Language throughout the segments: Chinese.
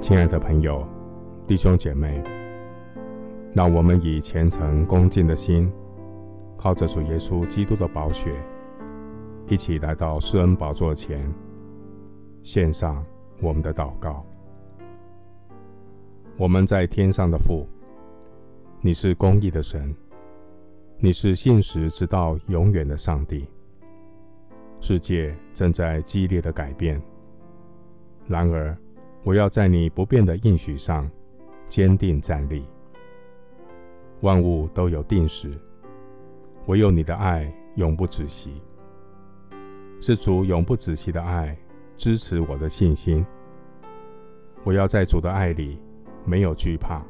亲爱的朋友、弟兄姐妹，让我们以虔诚恭敬的心，靠着主耶稣基督的宝血，一起来到施恩宝座前，献上我们的祷告。我们在天上的父，你是公义的神，你是信实直到永远的上帝。世界正在激烈的改变，然而，我要在你不变的应许上坚定站立。万物都有定时，唯有你的爱永不止息。是主永不止息的爱支持我的信心。我要在主的爱里没有惧怕，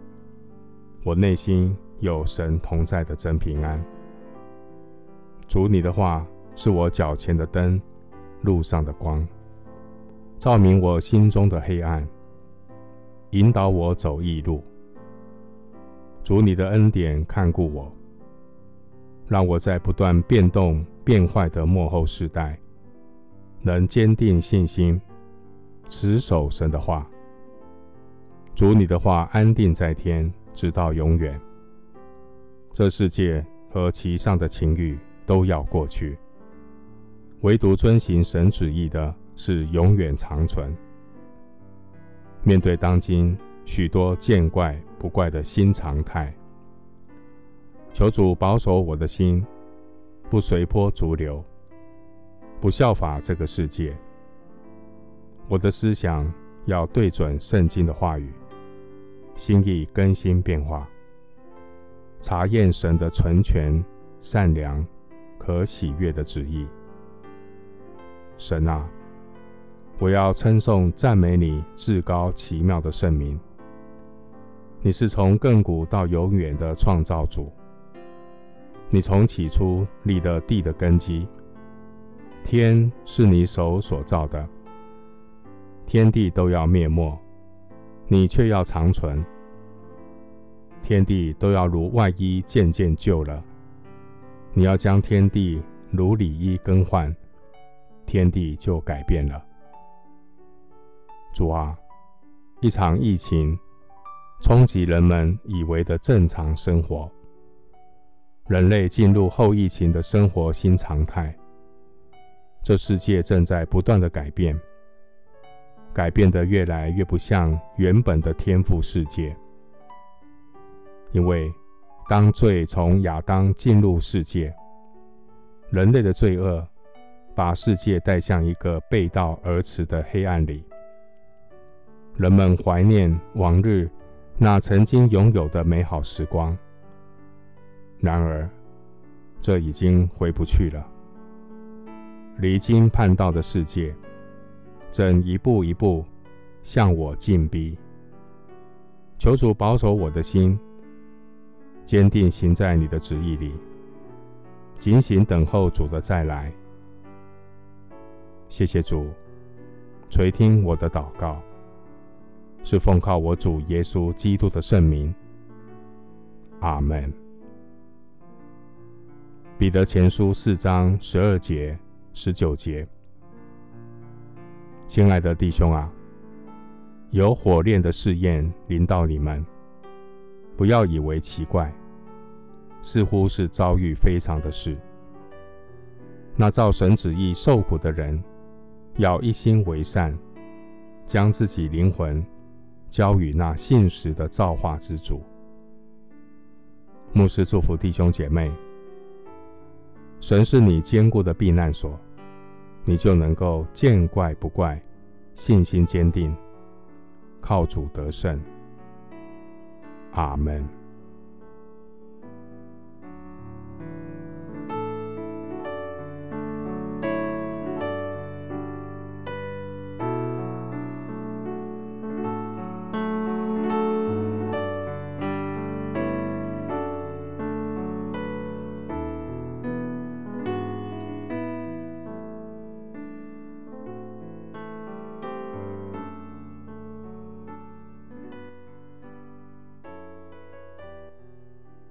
我内心有神同在的真平安。主你的话是我脚前的灯，路上的光。照明我心中的黑暗，引导我走义路。主你的恩典看顾我，让我在不断变动变坏的末后世代，能坚定信心，持守神的话。主你的话安定在天，直到永远。这世界和其上的情欲都要过去，唯独遵行神旨意的。是永远长存。面对当今许多见怪不怪的新常态，求主保守我的心，不随波逐流，不效法这个世界。我的思想要对准圣经的话语，心意更新变化，查验神的纯全、善良、可喜悦的旨意。神啊！我要称颂赞美你至高奇妙的圣名。你是从亘古到永远的创造主。你从起初立了地的根基。天是你手所造的，天地都要灭没，你却要长存。天地都要如外衣渐渐旧了，你要将天地如里衣更换，天地就改变了。主啊，一场疫情冲击人们以为的正常生活，人类进入后疫情的生活新常态。这世界正在不断的改变，改变的越来越不像原本的天赋世界。因为当罪从亚当进入世界，人类的罪恶把世界带向一个背道而驰的黑暗里。人们怀念往日那曾经拥有的美好时光，然而这已经回不去了。离经叛道的世界正一步一步向我进逼。求主保守我的心，坚定行在你的旨意里，警醒等候主的再来。谢谢主，垂听我的祷告。是奉靠我主耶稣基督的圣名，阿门。彼得前书四章十二节、十九节，亲爱的弟兄啊，有火炼的试验临到你们，不要以为奇怪，似乎是遭遇非常的事。那照神旨意受苦的人，要一心为善，将自己灵魂。交与那信实的造化之主。牧师祝福弟兄姐妹，神是你坚固的避难所，你就能够见怪不怪，信心坚定，靠主得胜。阿门。